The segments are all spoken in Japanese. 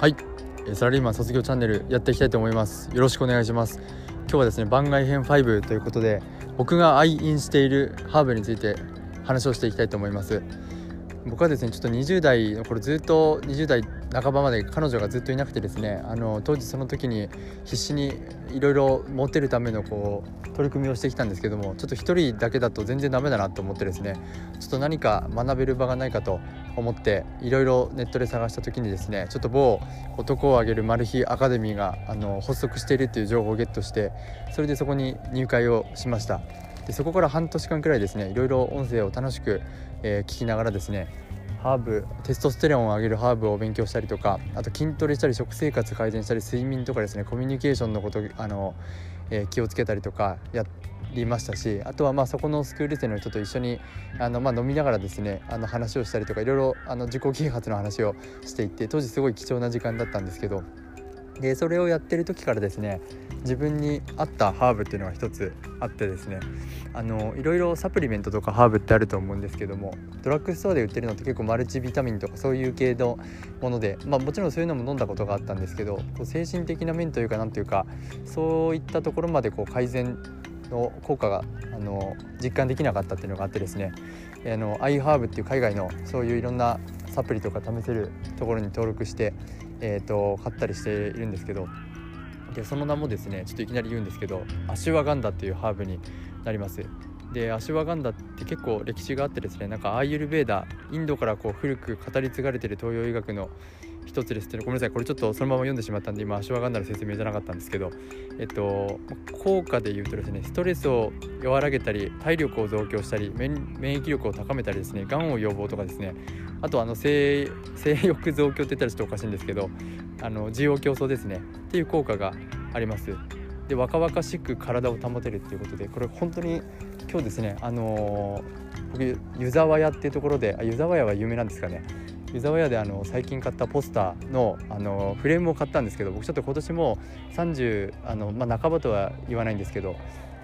はい。サラリーマン卒業チャンネルやっていきたいと思います。よろしくお願いします。今日はですね番外編5ということで僕が愛飲しているハーブについて話をしていきたいと思います。僕はですねちょっと20代の頃ずっと20代半ばまで彼女がずっといなくてですねあの当時その時に必死にいろいろ持てるためのこう取り組みをしてきたんですけどもちょっと1人だけだと全然ダメだなと思ってですねちょっと何か学べる場がないかと思っていろいろネットで探した時にですねちょっと某男を挙げるマル秘アカデミーがあの発足しているっていう情報をゲットしてそれでそこに入会をしました。でそこから半年間くらいですねいろいろ音声を楽しく、えー、聞きながらですねハーブテストステロンを上げるハーブを勉強したりとかあと筋トレしたり食生活改善したり睡眠とかですねコミュニケーションのことあの、えー、気をつけたりとかやりましたしあとはまあそこのスクール生の人と一緒にあの、まあ、飲みながらですねあの話をしたりとかいろいろあの自己啓発の話をしていって当時すごい貴重な時間だったんですけどでそれをやってる時からですね自分に合ったハーブっていうのが一つあってですねあのいろいろサプリメントとかハーブってあると思うんですけどもドラッグストアで売ってるのって結構マルチビタミンとかそういう系のもので、まあ、もちろんそういうのも飲んだことがあったんですけどこう精神的な面というかなんというかそういったところまでこう改善の効果があの実感できなかったっていうのがあってですねあのアイハーブっていう海外のそういういろんなサプリとか試せるところに登録して、えーと、買ったりしているんですけどでその名もですねちょっといきなり言うんですけどアシュワガンダっていうハーブになります。でアシュワガンダって結構歴史があってですねなんかアーユルベーダインドからこう古く語り継がれてる東洋医学の一つですってごめんなさい。これちょっとそのまま読んでしまったんで今アシュワガンダの説明じゃなかったんですけどえっと効果で言うとですねストレスを和らげたり体力を増強したり免疫力を高めたりですねがんを予防とかですねあとあの性性欲増強って言ったらちょっとおかしいんですけどあの需要競争ですねっていう効果があります。で若々しく体を保てるっていうことでこれ本当に今日ですねあのー、僕湯沢屋っていうところであ湯沢屋は有名なんですかね。湯沢屋であの最近買ったポスターのあのフレームを買ったんですけど僕ちょっと今年も30あの、まあ、半ばとは言わないんですけど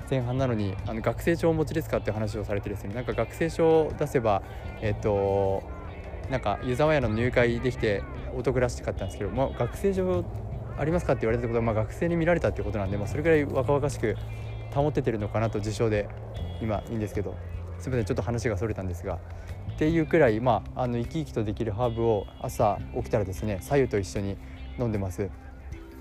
前半なのにあの学生証をお持ちですかって話をされてですねなんか学生証を出せばえっ、となんか湯沢屋の入会できてお得らしかったんですけど、まあ、学生証ありますかって言われたことは、まあ、学生に見られたってことなんで、まあ、それぐらい若々しく保ててるのかなと自称で今いいんですけど。すみませんちょっと話がそれたんですがっていうくらい、まあ、あの生き生きとできるハーブを朝起きたらですね左右と一緒に飲んでます。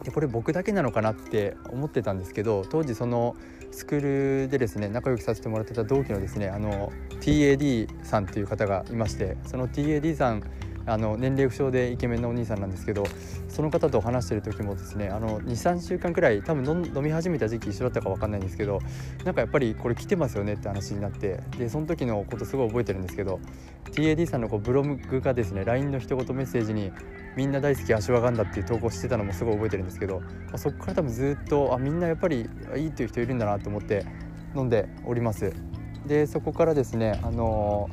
でこれ僕だけなのかなって思ってたんですけど当時そのスクールでですね仲良くさせてもらってた同期のですねあの TAD さんっていう方がいましてその TAD さんあの年齢不詳でイケメンのお兄さんなんですけどその方と話してる時もですね23週間くらい多分飲み始めた時期一緒だったか分かんないんですけどなんかやっぱりこれ来てますよねって話になってでその時のことすごい覚えてるんですけど TAD さんのこうブログがですね LINE の一言メッセージに「みんな大好き足ワガンダ」っていう投稿してたのもすごい覚えてるんですけど、まあ、そこから多分ずっとあみんなやっぱりいいっていう人いるんだなと思って飲んでおります。でそこからですねあの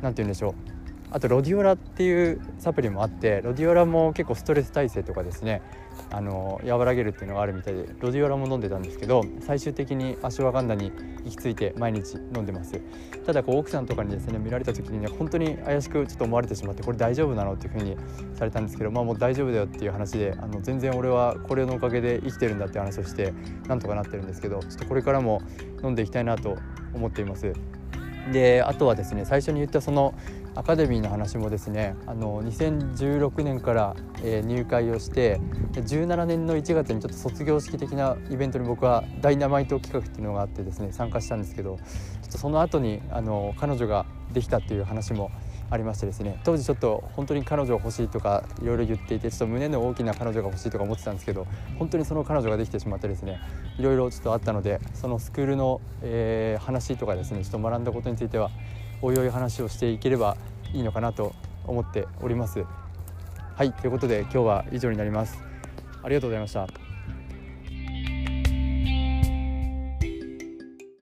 何て言うんでしょうあとロディオラっていうサプリもあってロディオラも結構ストレス耐性とかですねあの和らげるっていうのがあるみたいでロディオラも飲んでたんですけど最終的にアシュワガンダに行き着いて毎日飲んでます。ただこう奥さんとかにですね見られた時にね本当に怪しくちょっと思われてしまってこれ大丈夫なのっていう風にされたんですけどまあもう大丈夫だよっていう話であの全然俺はこれのおかげで生きてるんだって話をしてなんとかなってるんですけどちょっとこれからも飲んでいきたいなと思っています。であとはですね最初に言ったそのアカデミーの話もですねあの2016年から、えー、入会をして17年の1月にちょっと卒業式的なイベントに僕はダイナマイト企画っていうのがあってですね参加したんですけどちょっとその後にあの彼女ができたっていう話もありましてですね当時ちょっと本当に彼女欲しいとかいろいろ言っていてちょっと胸の大きな彼女が欲しいとか思ってたんですけど本当にその彼女ができてしまってですねいろいろちょっとあったのでそのスクールの、えー、話とかですねちょっと学んだことについてはおいおい話をしていければいいのかなと思っております。はいということで今日は以上になります。ありがとうございました。